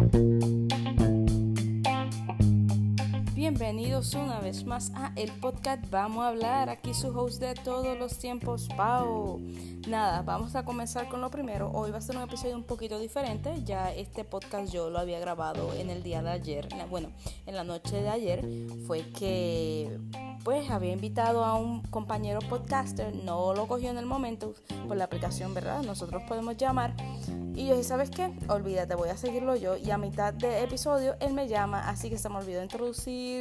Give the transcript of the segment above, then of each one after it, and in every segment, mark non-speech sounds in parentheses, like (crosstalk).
Bye. Bienvenidos una vez más a el podcast Vamos a hablar. Aquí su host de todos los tiempos, Pau. Nada, vamos a comenzar con lo primero. Hoy va a ser un episodio un poquito diferente. Ya este podcast yo lo había grabado en el día de ayer. Bueno, en la noche de ayer fue que pues había invitado a un compañero podcaster, no lo cogió en el momento por la aplicación, ¿verdad? Nosotros podemos llamar. Y yo dije, ¿sabes qué? Olvídate, voy a seguirlo yo. Y a mitad de episodio él me llama, así que se me olvidó introducir,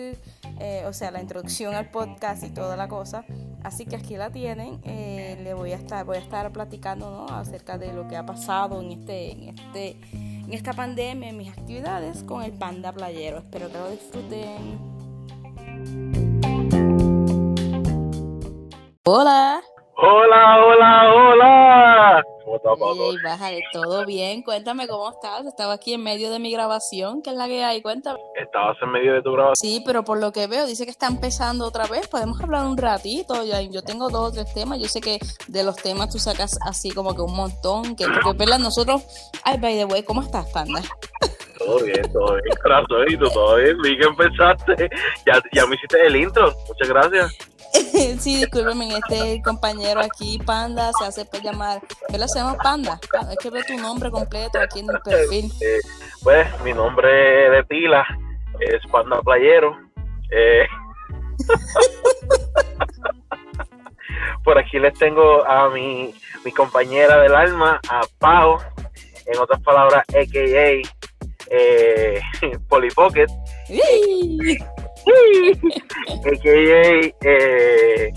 eh, o sea, la introducción al podcast y toda la cosa. Así que aquí la tienen. Eh, le voy a estar, voy a estar platicando ¿no? acerca de lo que ha pasado en este, en este, en esta pandemia, en mis actividades con el panda playero. Espero que lo disfruten. Hola. Hola, hola, hola. ¿Cómo estás, Hey, bájale, todo bien. Cuéntame cómo estás. Estaba aquí en medio de mi grabación. ¿Qué es la que hay? Cuéntame. Estabas en medio de tu grabación. Sí, pero por lo que veo, dice que está empezando otra vez. Podemos hablar un ratito. Ya, yo tengo dos o tres temas. Yo sé que de los temas tú sacas así como que un montón. Que, porque, ¿verdad? Nosotros. Ay, by the way, ¿cómo estás, Panda? Todo bien, todo bien, corazón. todo bien. Vi que empezaste. Ya, ya me hiciste el intro. Muchas gracias. (laughs) sí, discúlpeme, este compañero aquí, Panda, se hace por llamar, ¿verdad? Se llama Panda. Es que ve tu nombre completo aquí en el perfil. Eh, pues, mi nombre de pila es Panda Playero. Eh, (laughs) por aquí les tengo a mi, mi compañera del alma, a Pau, en otras palabras, a.k.a. Eh, (laughs) Polly Pocket. (laughs) a.k.a. Eh,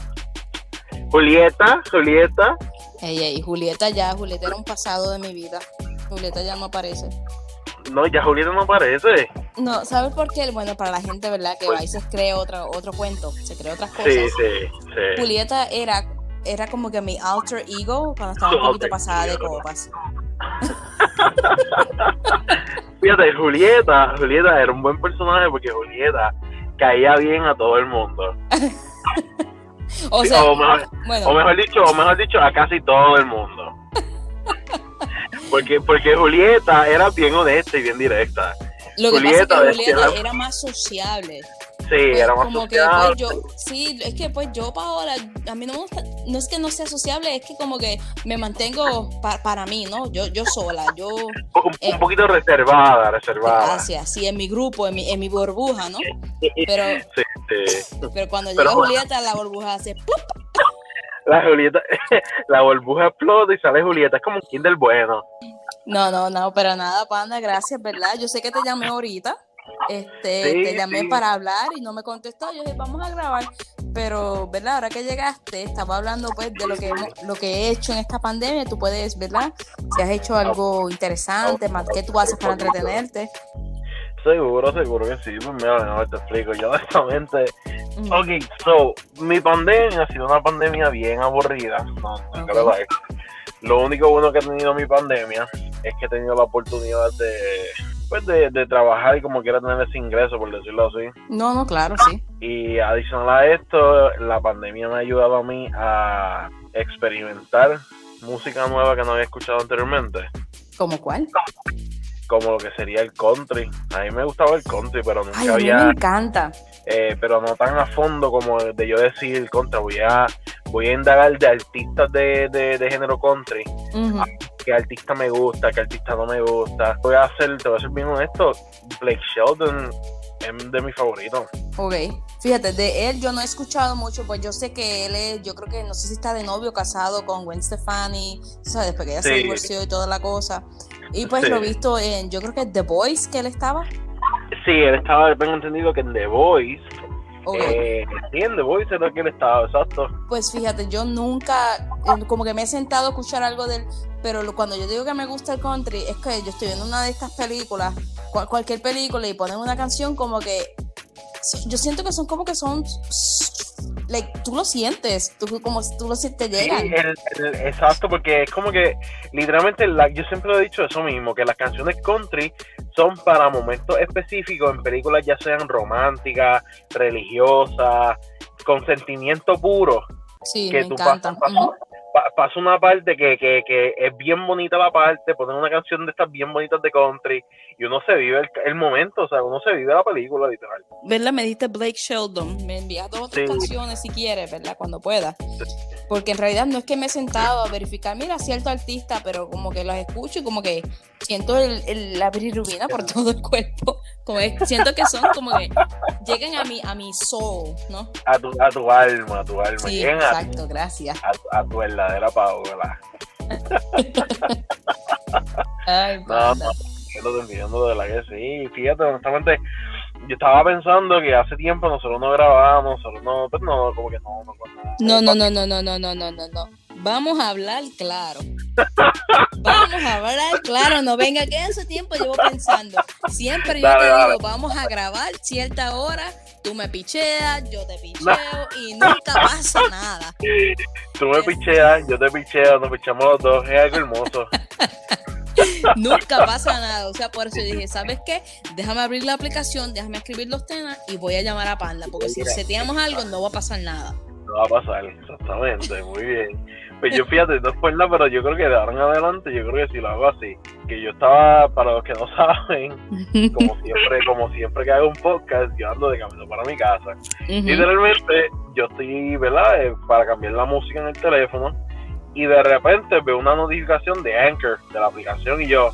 Julieta, Julieta. Ey, ey, Julieta ya, Julieta era un pasado de mi vida. Julieta ya no aparece. No, ya Julieta no aparece. No, ¿sabes por qué? Bueno, para la gente, ¿verdad? Que va y se cree otro, otro cuento, se cree otras cosas. Sí, sí, sí. Julieta era, era como que mi alter ego cuando estaba un poquito pasada de copas. (laughs) Fíjate, Julieta, Julieta era un buen personaje porque Julieta caía bien a todo el mundo. (laughs) o, Sí, sea, o, mejor, bueno, o mejor dicho, o mejor dicho, a casi todo el mundo. (laughs) Porque, porque Julieta era bien honesta y bien directa. lo que Julieta pasa es que decía- Julieta era más sociable. Sí, Pues, era más como que pues yo, sí, es que pues yo Paola, a mí no me gusta, no es que no sea sociable, es que como que me mantengo pa- para mí, ¿no? Yo, yo sola, yo, un, eh, un poquito reservada, reservada. así, así, en mi grupo, en mi, en mi burbuja, ¿no? Pero, Sí, sí. pero cuando Pero- llega Julieta, la burbuja hace ¡plup! La Julieta, (laughs) la burbuja explota y sale Julieta. Es como un Kinder bueno. No, no, no, pero nada, panda, gracias, ¿verdad? Yo sé que te llamé ahorita, este, Sí, te llamé sí. para hablar y no me contestó, yo dije, vamos a grabar, pero, ¿verdad? Ahora que llegaste, estaba hablando, pues, de lo que, lo que he hecho en esta pandemia, tú puedes, ¿verdad? Si has hecho algo interesante, más, ¿qué tú haces para entretenerte? Seguro, seguro que sí. Pues mira, no te explico. Yo (laughs) honestamente. Mm, Ok, so, mi pandemia ha sido una pandemia bien aburrida. No, no que- Lo único bueno que ha tenido mi pandemia es que he tenido la oportunidad de, pues de, de trabajar y como quiera tener ese ingreso, por decirlo así. No, no, claro, sí. Y adicional a esto, la pandemia me ha ayudado a mí a experimentar música nueva que no había escuchado anteriormente. ¿Cómo cuál? Como lo que sería el country. A mí me gustaba el country, pero nunca Ay, a mí me había encanta. eh, pero no tan a fondo como de yo decir contra voy a voy a indagar de artistas de, de, de género country Ujú. Qué artista me gusta qué artista no me gusta voy a hacer te voy a ser bien honesto Blake Shelton es de mis favoritos Ok, fíjate, de él yo no he escuchado mucho, pues yo sé que él es, yo creo que no sé si está de novio o casado con Gwen Stefani, ¿sabes? Después que ella se Sí. divorció y toda la cosa. Y pues Sí. lo he visto en, yo creo que The Voice que él estaba. sí él estaba tengo entendido que en The Voice Ok, eh, sí en The Voice era que él estaba exacto Pues fíjate, yo nunca, como que me he sentado a escuchar algo de él, pero lo- cuando yo digo que me gusta el country, es que yo estoy viendo una de estas películas, cual- cualquier película, y ponen una canción como que, yo siento que son como que son, like, tú lo sientes, tú como si tú lo sientes, te Sí, llegan. el- el- exacto, porque es como que literalmente la- yo siempre he dicho eso mismo, que las canciones country son para momentos específicos en películas ya sean románticas, religiosas, con sentimiento puro, Sí, que me tú pasas, Pasa una parte que, que, que es bien bonita la parte, ponen una canción de estas bien bonitas de country y uno se vive el, momento, o sea, uno se vive la película literal. ¿Verdad? Me diste Blake Sheldon, me envías dos otras canciones si quieres, ¿verdad? Cuando pueda. Porque en realidad no es que me he sentado a verificar, mira, cierto artista, pero como que los escucho y como que siento el, la bilirrubina por todo el cuerpo. Como siento que son como que llegan a mi, a mi soul, ¿no? A tu, a tu alma, a tu alma. Sí, exacto, gracias. A, tu verdadera Paola. Ay, no, no, lo entiendo de la que sí. Fíjate, honestamente, yo estaba pensando que hace tiempo nosotros no grabábamos, nosotros no, pues no, como que no, no, no, no, no, no, no, no, no, no, no. Vamos a hablar claro. Vamos a hablar claro, no venga, que en ese tiempo llevo pensando. Siempre yo te digo, vamos a grabar cierta hora, tú me picheas, yo te picheo y nunca pasa nada. Tú me picheas, yo te picheo, nos pichamos los dos, es algo hermoso. (laughs) Nunca pasa nada. O sea, por eso dije, ¿sabes qué? Déjame abrir la aplicación, déjame escribir los temas y voy a llamar a Panda. Porque si seteamos algo, no va a pasar nada. No va a pasar, exactamente. Muy bien. Pues yo fíjate, no fue nada, pero yo creo que de ahora en adelante, yo creo que si lo hago así, yo estaba, para los que no (laughs) saben, (laughs) como siempre, como siempre que hago un podcast, yo ando de camino para mi casa. Literalmente, yo estoy, ¿verdad? Eh, para cambiar la música en el teléfono y de repente veo una notificación de Anchor, de la aplicación, y yo,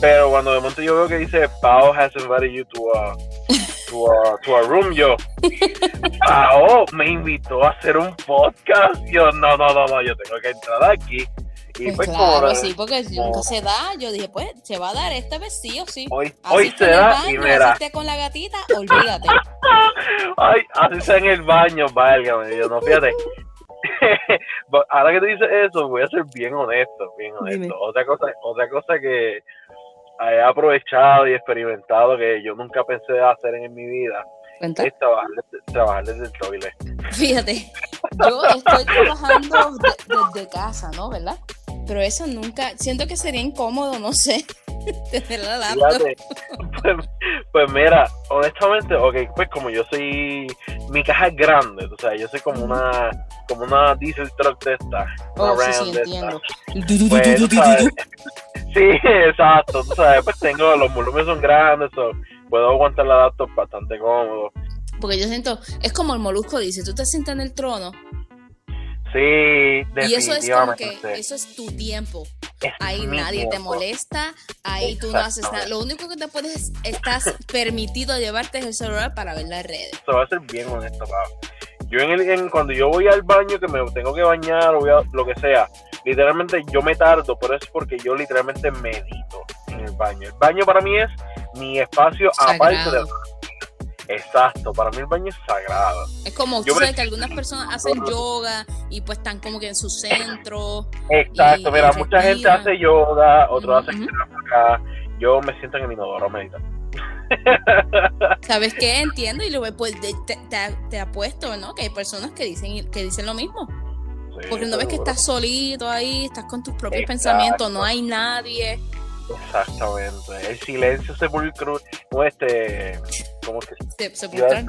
pero cuando de momento yo veo que dice, Pao has invited you to a, to a, to a room, yo, Pao me invitó a hacer un podcast, yo, no, no, no, no, yo tengo que entrar aquí. Y pues, pues claro, sí, porque nunca se da. Yo dije, pues, se va a dar esta vez sí o sí. Hoy, hoy se da y mira. con la gatita, olvídate. (laughs) Ay, así en el baño, válgame. Yo no, fíjate, (laughs) ahora que te dices eso, voy a ser bien honesto, bien honesto. Otra cosa, otra cosa que he aprovechado y experimentado que yo nunca pensé hacer en mi vida es trabajar, desde el toilet. Fíjate, yo estoy trabajando desde casa, ¿no? ¿Verdad? Pero eso nunca, siento que sería incómodo, no sé, (laughs) tener la laptop. Pues, pues, mira, honestamente, ok, pues como yo soy, mi caja es grande, o sea, yo soy como una, como una diesel truck de esta. Oh, sí, sí, entiendo. Pues, (laughs) sí, exacto, tú sabes, pues tengo, los volúmenes son grandes, puedo aguantar la laptop bastante cómodo. Porque yo siento, es como el molusco dice, tú te sientas en el trono Sí, Y eso es como que, eso es tu tiempo. ahí nadie te molesta, ahí tú no haces nada. Lo único que te puedes, estás permitido llevarte es el celular para ver las redes. Eso va a ser bien honesto, Yo en el, cuando yo voy al baño, que me tengo que bañar o voy a, lo que sea, literalmente yo me tardo, pero es porque yo literalmente medito en el baño. El baño para mí es mi espacio aparte del Exacto, para mí el baño es sagrado. Es como, tú sabes que algunas personas hacen yoga y pues están como que en su centro. Exacto, mira, mucha gente hace yoga, otros hacen acá. Yo me siento en el inodoro medita. (laughs) ¿Sabes qué? Entiendo y luego pues, te, te, apuesto, ¿no? Que hay personas que dicen, que dicen lo mismo. Porque no ves que estás solito ahí, estás con tus propios pensamientos, no hay nadie. Exactamente. El silencio sepulcral, este, ¿cómo que? sepulcral.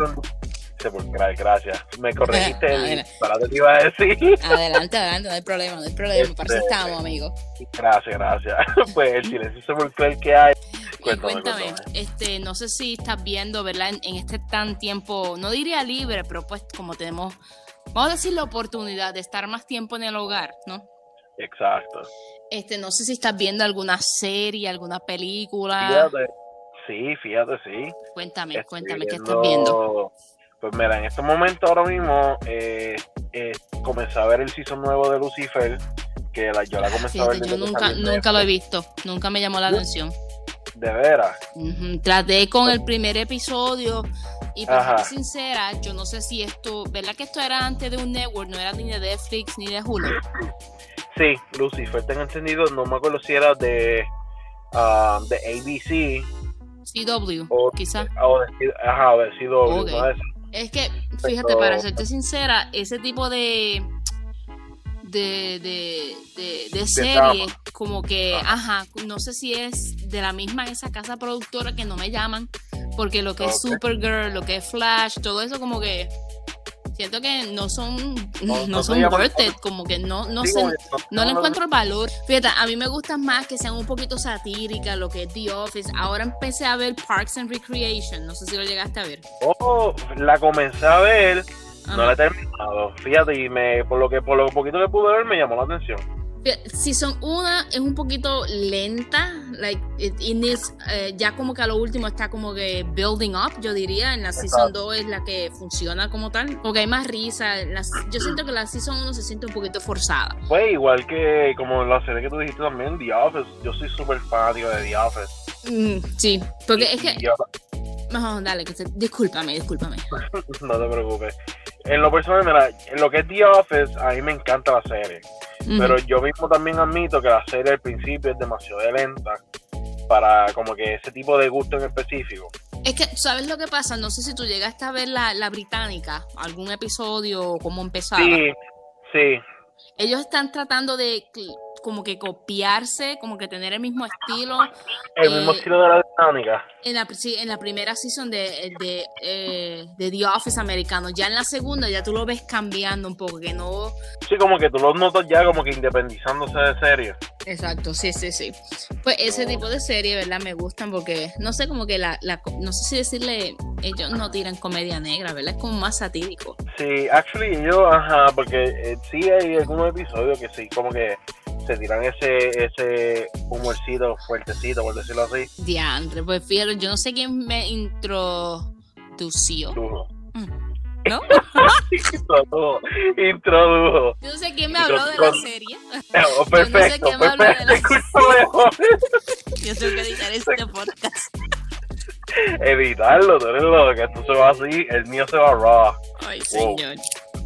Sepulcral, gracias. Me corregiste el para te iba a decir. Adelante, adelante, no hay problema, no hay problema. Para eso este, estamos, amigo. Gracias, gracias. (laughs) Pues el silencio sepulcral que hay. Cuéntame, cuéntame, este, no sé si estás viendo, ¿verdad? En, en este tan tiempo, no diría libre, pero pues como tenemos, vamos a decir la oportunidad de estar más tiempo en el hogar, ¿no? Exacto. Este, no sé si estás viendo alguna serie, alguna película. Fíjate, sí, fíjate, sí. Cuéntame, cuéntame, ¿qué estás viendo? Pues mira, en este momento ahora mismo eh, eh, comencé a ver el season nuevo de Lucifer, que la, yo la comencé a ver. Yo nunca, nunca lo he visto, nunca me llamó la atención. De veras. Traté con el primer episodio y para ser sincera, yo no sé si esto, ¿verdad que esto era antes de un network? No era ni de Netflix ni de Hulu. Sí, Lucifer, tengo entendido, no me acuerdo si era de, uh, de ABC. CW, o, quizás. Ajá, de CW. es. que, fíjate, para serte sincera, ese tipo de de, de, de, serie, como que, ajá. no sé si es de la misma esa casa productora que no me llaman, porque lo que es Supergirl, lo que es Flash, todo eso como que Siento que no son, No- (laughs) son worth it, como que no, no sé, no le encuentro el valor. Fíjate, a mí me gustan más que sean un poquito satíricas, lo que es The Office. Ahora empecé a ver Parks and Recreation, no sé si lo llegaste a ver. Oh, la comencé a ver, no la he terminado. Fíjate, y me, por lo que por lo poquito que pude ver me llamó la atención. Season 1 es un poquito lenta, like it, it needs, eh, ya como que a lo último está como que building up, yo diría. En la Season 2 es la que funciona como tal, porque hay más risa. las- yo siento que la Season 1 se siente un poquito forzada. Pues igual que como la serie que tú dijiste también, The Office. Yo soy súper fanático de The Office. Mm, sí, porque es que. Y yo- No, dale, que se- discúlpame, discúlpame. (laughs) no te preocupes. En lo personal, mira, en lo que es The Office, a mí me encanta la serie. Pero yo mismo también admito que la serie al principio es demasiado lenta para como que ese tipo de gusto en específico. Es que, ¿sabes lo que pasa? No sé si tú llegaste a ver la, la británica, algún episodio cómo empezaba. Sí, sí. Ellos están tratando de como que copiarse, como que tener el mismo estilo. El mismo Eh, estilo de la dinámica. En la, sí, en la primera season de, de, eh, de The Office americano. Ya en la segunda ya tú lo ves cambiando un poco, que no... Sí, como que tú los notas ya como que independizándose de serie. Exacto, sí, sí, sí. Pues ese No. tipo de serie, ¿verdad? Me gustan porque, no sé, como que la, la... No sé si decirle, ellos no tiran comedia negra, ¿verdad? Es como más satírico. Sí, actually yo, ajá, porque eh, sí hay algunos episodios que sí, como que se tiran ese ese humorcito fuertecito, por decirlo así. Diantre, pues fíjate, yo no sé quién me introdució. Duro. ¿No? (laughs) Introdujo, introdujo. Yo no sé quién me habló de la serie. (laughs) Oh, perfecto, quién me habla de la- mejor. (laughs) Yo tengo que editar este podcast. Evitarlo, tú eres loco, esto se va así, el mío se va raw. Ay, Wow. señor.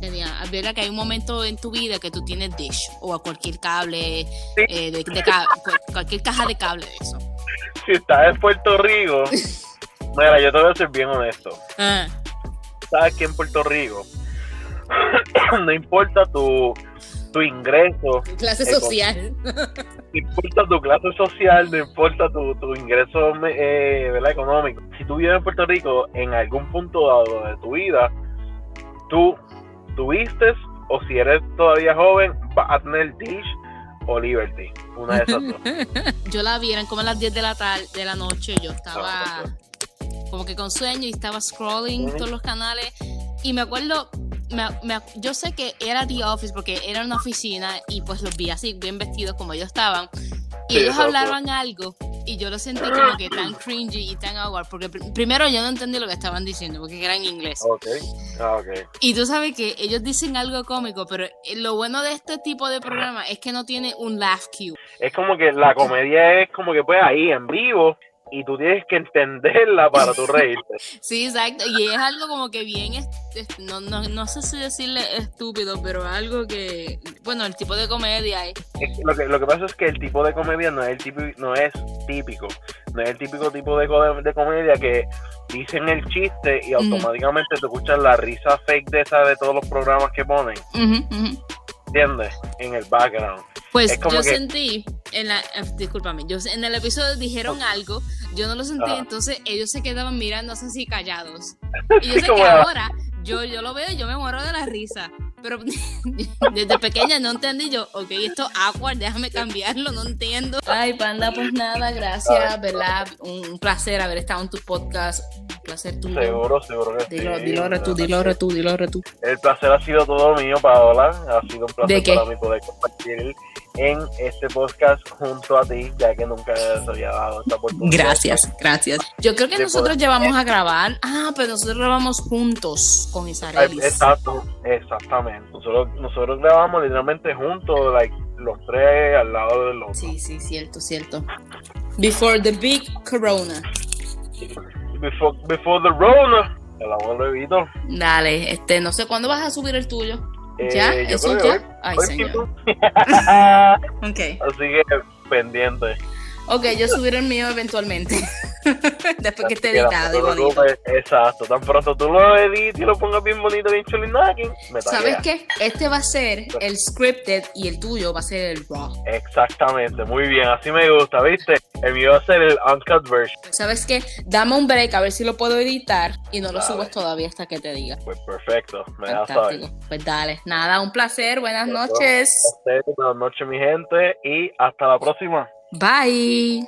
Tenía, verdad que hay un momento en tu vida que tú tienes dish o a cualquier cable, Sí. eh, de, de ca- cu- cualquier caja de cable de eso. Si estás en Puerto Rico, (laughs) mira, yo te voy a ser bien honesto. Ah, Sabes que en Puerto Rico (coughs) no importa tu, tu ingreso, tu clase social. no importa tu clase social, no importa tu, tu ingreso eh, ¿verdad? económico. Si tú vives en Puerto Rico, en algún punto dado de tu vida, tú tuviste, o si eres todavía joven, vas a tener Dish o Liberty. Una de esas dos. (laughs) Yo la vi, eran como a las 10 de la tarde, de la noche, yo estaba Ah, como que con sueño y estaba scrolling todos los canales y me acuerdo, me, me- yo sé que era The Office porque era una oficina y pues los vi así bien vestidos como ellos estaban y Sí, ellos hablaban algo y yo lo sentí como que tan cringy y tan awkward porque pr- primero yo no entendí lo que estaban diciendo porque era en inglés. Ok, ah, y tú sabes que ellos dicen algo cómico pero eh, lo bueno de este tipo de programa es que no tiene un laugh cue. Es como que la comedia es como que pues ahí en vivo y tú tienes que entenderla para tu reírte. (laughs) Sí, exacto. Y es algo como que bien, no, no, no sé si decirle estúpido, pero algo que, bueno, el tipo de comedia es... Es que lo, que, lo que pasa es que el tipo de comedia no es el tipo, no es típico, no es el típico tipo de, co- de comedia que dicen el chiste y automáticamente te escuchas la risa fake de esa de todos los programas que ponen. ¿entiendes? En el background. Pues yo que- sentí, en la, eh, discúlpame, yo en el episodio dijeron algo, yo no lo sentí, Ajá. entonces ellos se quedaban mirándose así callados. (laughs) Y yo sé que ahora yo, yo lo veo y yo me muero de la risa. Pero (laughs) desde pequeña no entendí yo, ok, esto es awkward, déjame cambiarlo, no entiendo. Ay, panda, pues nada, gracias, ¿verdad? Un placer haber estado en tu podcast, placer tuyo. Seguro, seguro que Dilo, sí. dilo ahora tú, dilo ahora tú, dilo ahora tú. El placer ha sido todo mío, Paola. Ha sido un placer ¿De para mí poder compartir en este podcast junto a ti, ya que nunca se había dado esta oportunidad. Gracias, gracias. Yo creo que nosotros pues. llevamos a grabar. Ah, pero nosotros grabamos juntos con Isarelis. Exacto, exactamente. Nosotros, nosotros grabamos literalmente juntos, like, los tres al lado del otro. Sí, sí, cierto, cierto. Before the big corona. Before, before the Rona, el amor bebito. Dale, este, no sé cuándo vas a subir el tuyo. ¿Ya? Eh, ¿Eso ya? hoy- Ay, hoy señor. mismo. (laughs) (laughs) Ok. Así que pendiente. Ok, yo subiré el mío eventualmente. (laughs) Después que esté editado y te bonito. Exacto, tan pronto tú lo edites y lo pongas bien bonito, bien chulinaki, ¿Sabes qué? Este va a ser el scripted y el tuyo va a ser el raw. Exactamente, muy bien, así me gusta, ¿viste? El va a ser el uncut version. ¿Sabes qué? Dame un break a ver si lo puedo editar y no lo subes todavía hasta que te diga. Pues perfecto, me da saber. Pues dale, nada, un placer, buenas noches. Buenas noches, mi gente, y hasta la próxima. Bye.